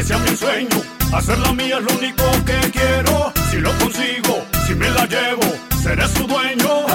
que sea mi sueño. Hacerla mía es lo único que quiero. Si lo consigo, si me la llevo, seré su dueño.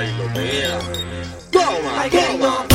Ay, lo go Toma, toma.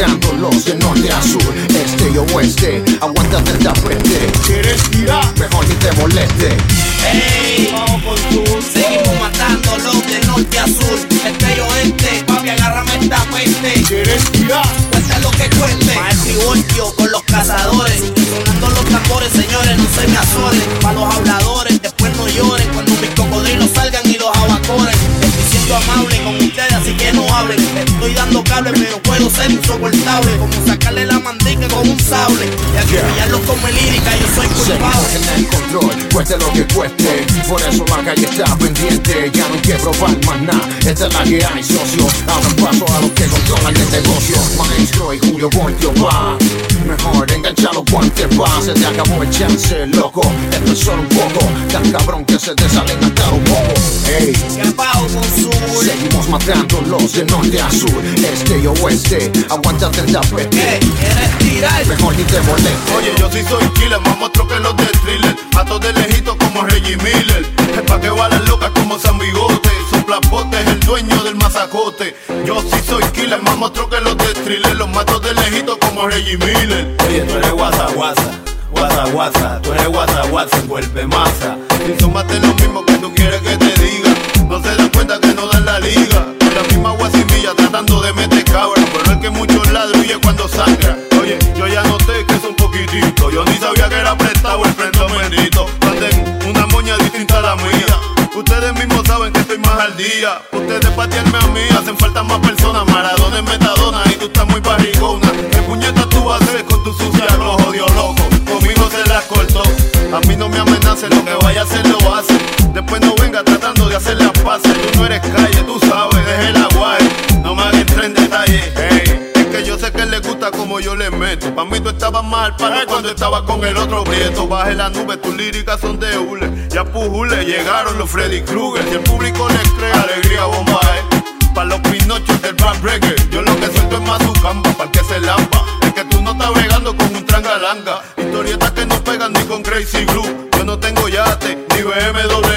Matándolos de norte a sur, este y oeste. Aguántate el tapete. ¿Quieres tirar? Mejor ni te moleste. Ey, vamos con sur. Seguimos matándolos de norte a sur, este y oeste. Papi, agárrame esta peste. ¿Quieres tirar? Cuesta lo que cueste. Maestro y voltio con los cazadores. Sonando los tambores, señores, no se me azoren. Pa' los habladores, después no lloren. Cuando mis cocodrilos salgan y los abacoren. Amable con ustedes, así que no hablen. Estoy dando cable, pero puedo ser insoportable. Como sacarle la mandica con un sable. Y acribillarlos con mi lírica, yo soy culpable. en el control, cueste lo que cueste. Por eso la calle está pendiente. Ya no hay que probar más nada. Esta es la que hay, socio. Abran paso a los que controlan el negocio. Maestro y Julio Voltio va. Mejor engancha los guantes, va. Se te acabó el chance, loco. Esto es solo un poco. Tan cabrón que se te salen hasta los mocos. Ey. Sur. Seguimos matándolos de norte a sur, este y oeste. Aguántate el tapete. ¿Qué? ¿Quieres tirar? Mejor ni te moleste. Oye, yo sí soy killer, más monstruo que los de thriller. Mato de lejito como Reggie Miller. Es pa' que balas locas como San Bigote. Es el dueño del mazacote. Yo sí soy killer, más monstruo que los de thriller. Los mato de lejito como Reggie Miller. Oye, tú eres guasa, guasa. Guasa, guasa, tú eres guasa, guasa, vuelve masa. Si súmate lo mismo que tú quieres que te diga. No se dan cuenta que no dan la liga. La misma guasimilla tratando de meter cabra. Pero el que mucho ladra huye cuando sangra. Oye, yo ya noté que es un poquitito. Yo ni sabía que era prestado el frente bendito. Manden una moña distinta a la mía. Ustedes Ustedes patearme a mí, hacen falta más personas. Maradona en metadona y tú estás muy barrigona. ¿Qué puñeta tú hacer con tu sucia rojo, Dios loco? Conmigo se las cortó. A mí no me amenace, lo que vaya a hacer lo hace. Después no venga tratando de hacer las paces. Tú no eres calle, yo le meto. Pa' mí tú estabas mal para cuando estaba con el otro prieto. Baje la nube, tus líricas son de hule. Ya pujule, llegaron los Freddy Krueger. Si el público les cree, alegría bomba, eh. Pa' los pinochos del rap reggae. Yo lo que suelto es más su camba, pa' que se lampa. Es que tú no estás bregando con un trangalanga. Historietas que no pegan ni con Crazy Glue. Yo no tengo yate ni BMW,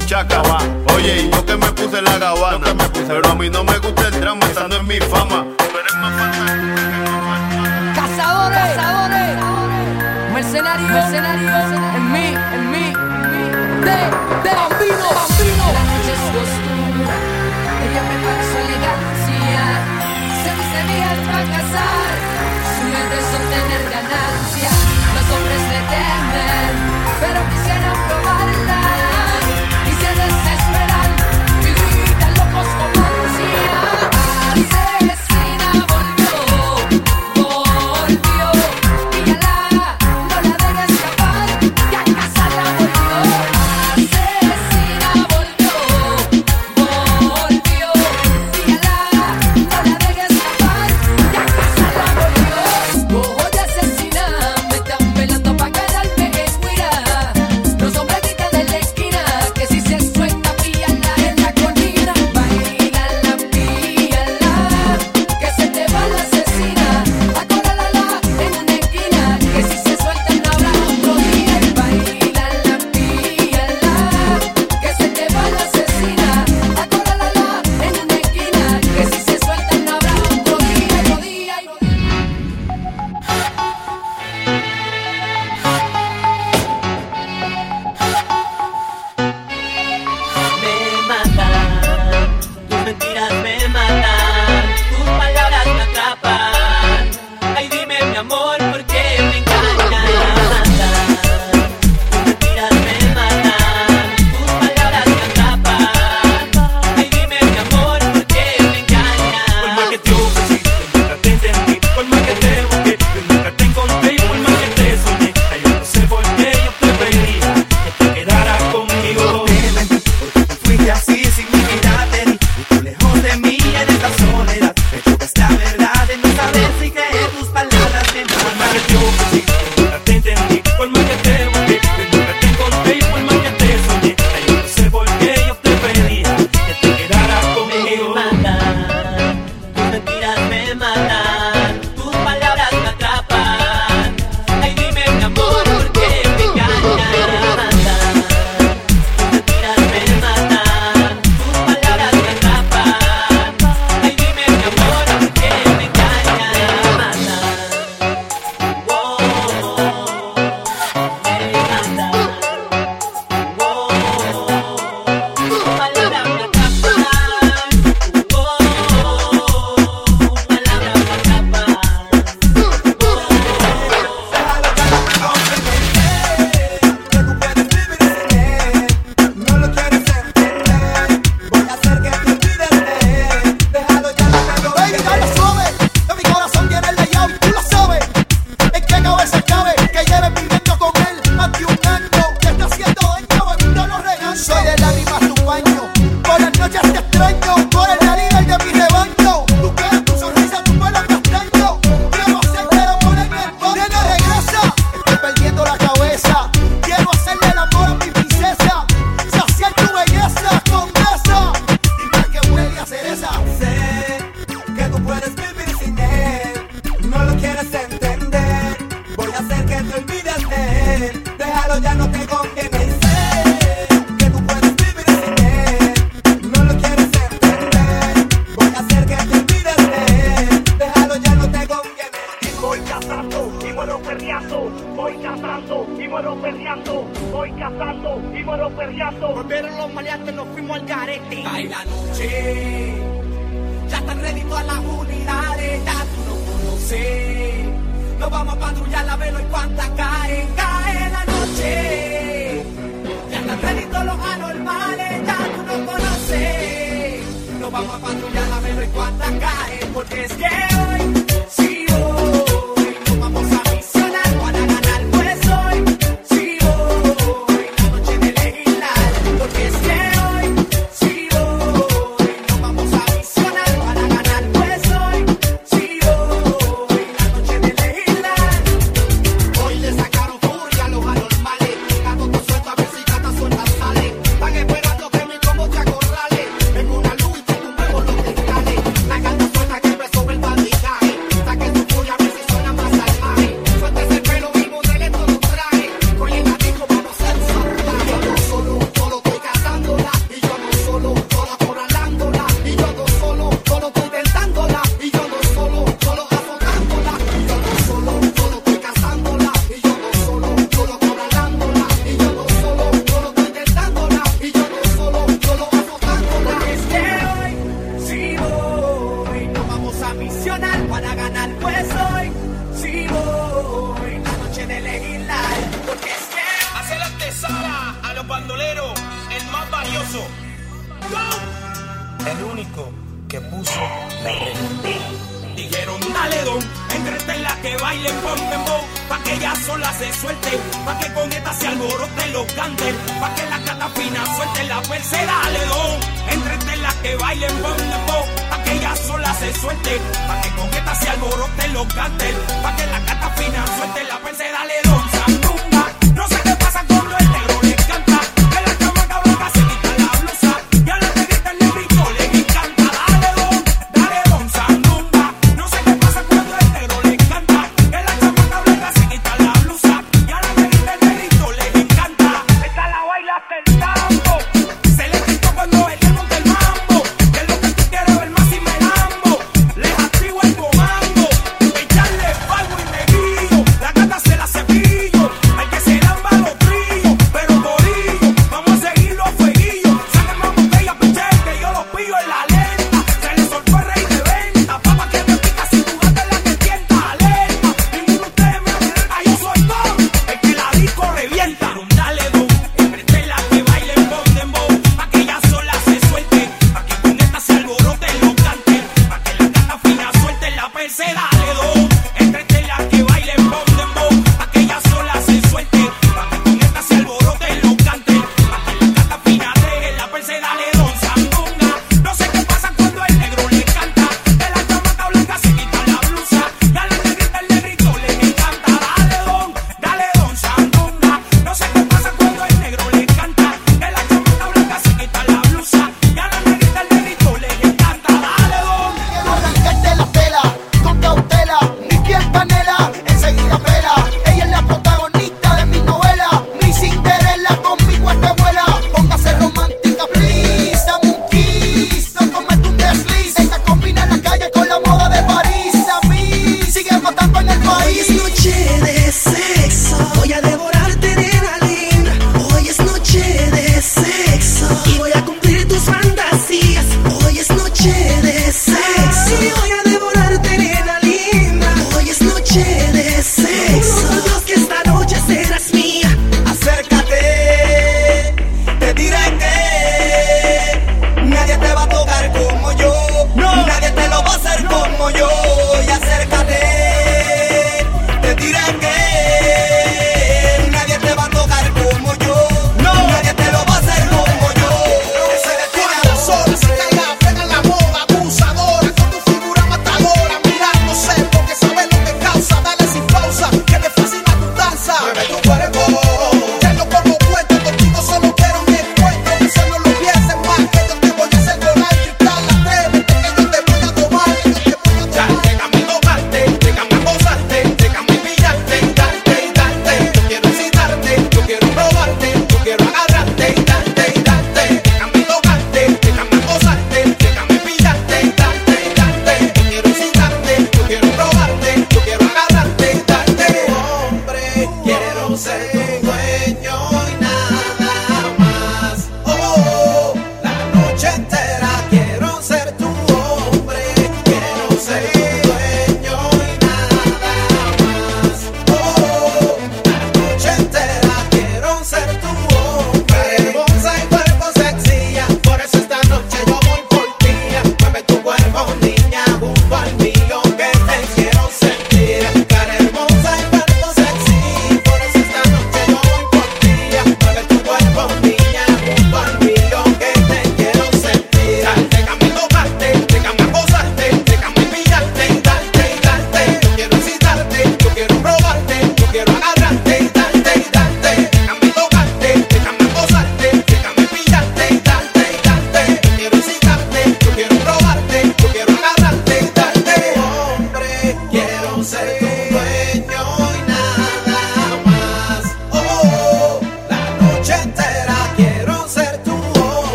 chaca. cazando y muero perreando. Volvieron los maleantes, nos fuimos al garete. Cae la noche, ya están ready todas las unidades, ya tú no conoces. Nos vamos a patrullar la velo y cuanta cae, cae la noche. Ya están ready los anormales, ya tú no conoces. Nos vamos a patrullar la velo y cuanta cae, porque es que hoy... los pa' que la catafina suelte la percera león. Entre las que bailen bombo, pa' que ella sola se suelte, pa' que coqueta se alborote los cantes, pa' que la catafina suelte la percera león.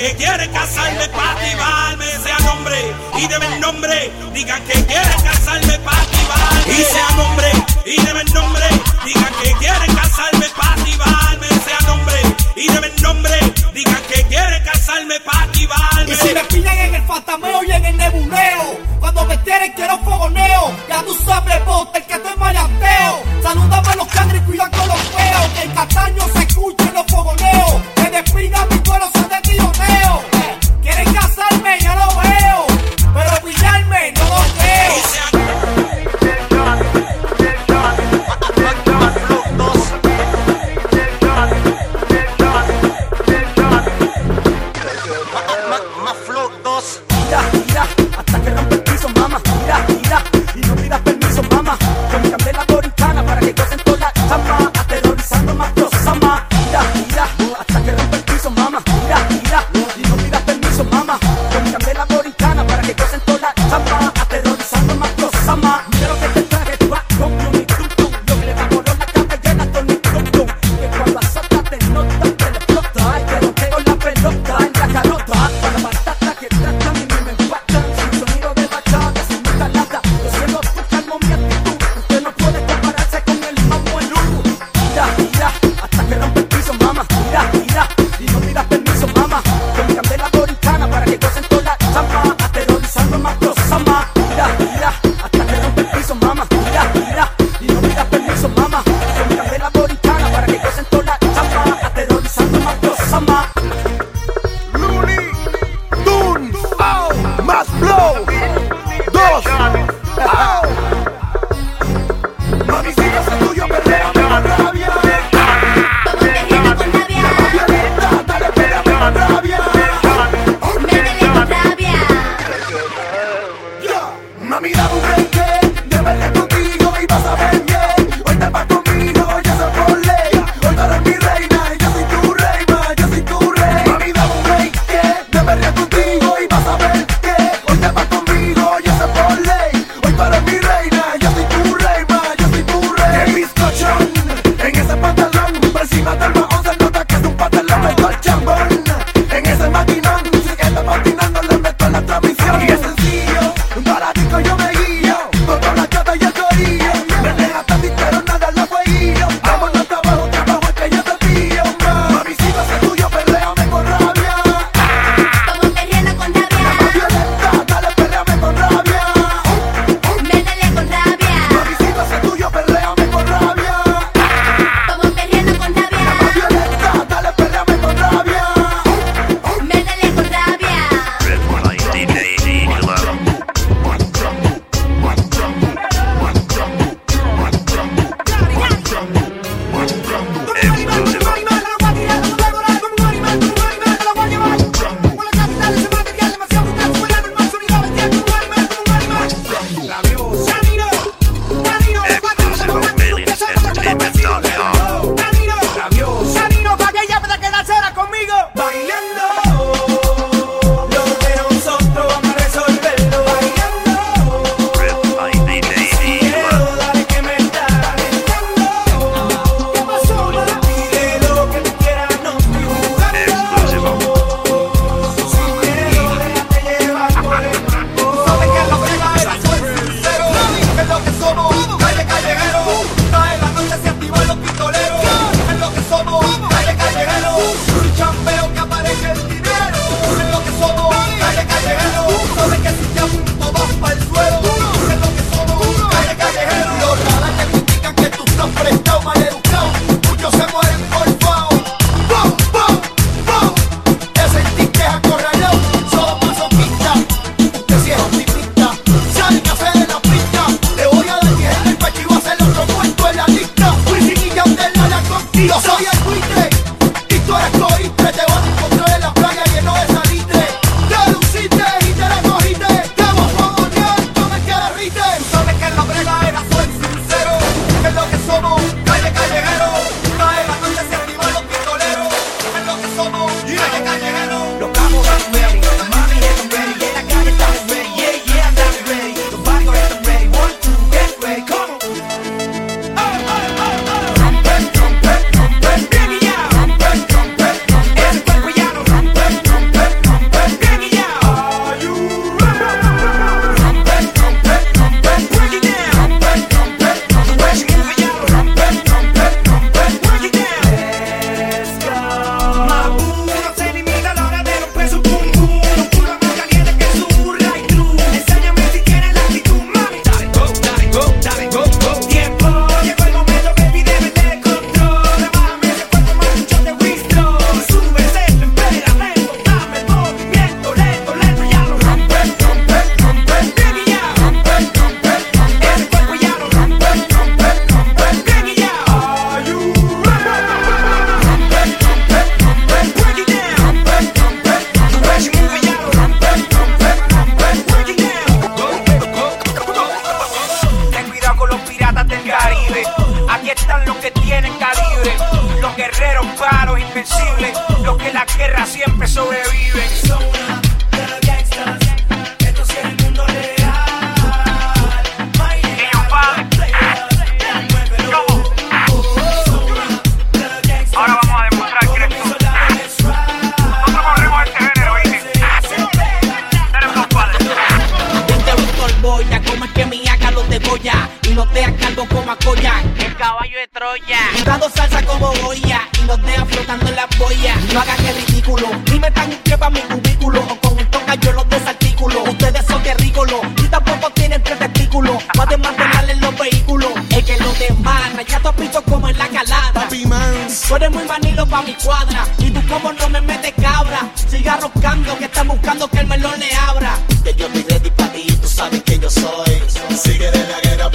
que quiere casarme para activarme, sean hombre y deme el nombre. Digan que quiere casarme para activarme, y sean hombre y deme el nombre. Digan que quiere casarme para activarme, sean hombre y deme el nombre. Digan que quiere casarme para activarme. Y si me pillan en el fantameo, y en el nebuleo, cuando me tienen quiero fogoneo. Ya tú sabes, vos, el que estoy malanteo. Salúdame a los cangres, cuidado con los mama.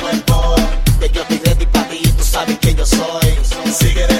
bad. Que yo estoy ready para ti y tú sabes que yo soy.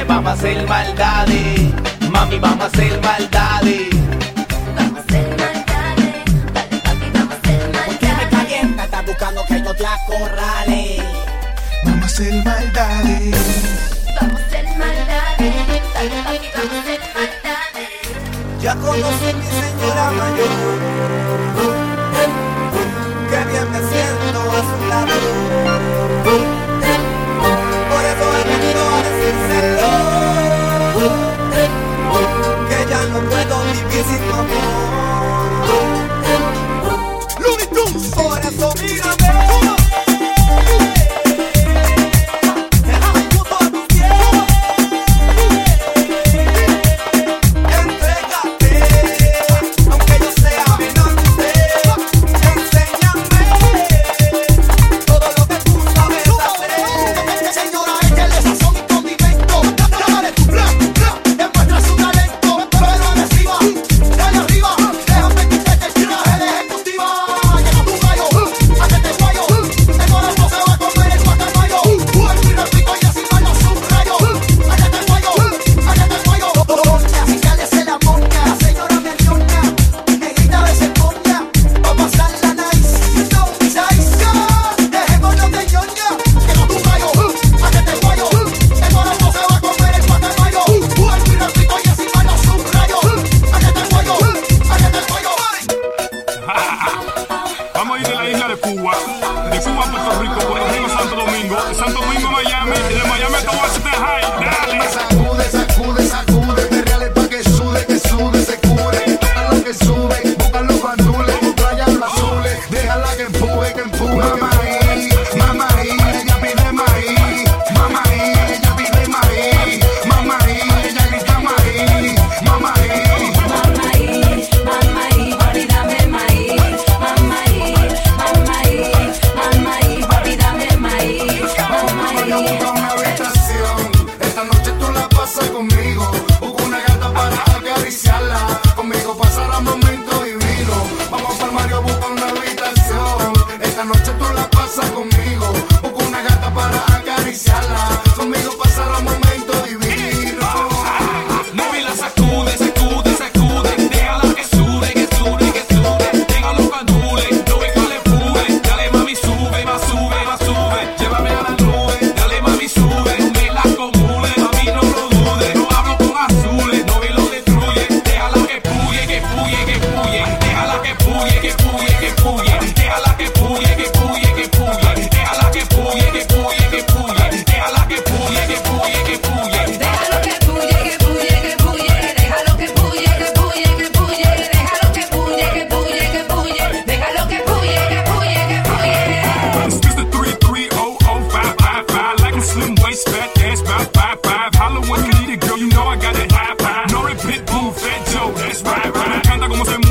vamos a hacer maldades. Mami, vamos a hacer maldades. Vamos a hacer maldades. Papi, vamos a hacer maldades. Está buscando que te acorrale. Vamos a hacer maldades. Vamos. Dale, papi, vamos a hacer maldades. Ya conocí Canta como se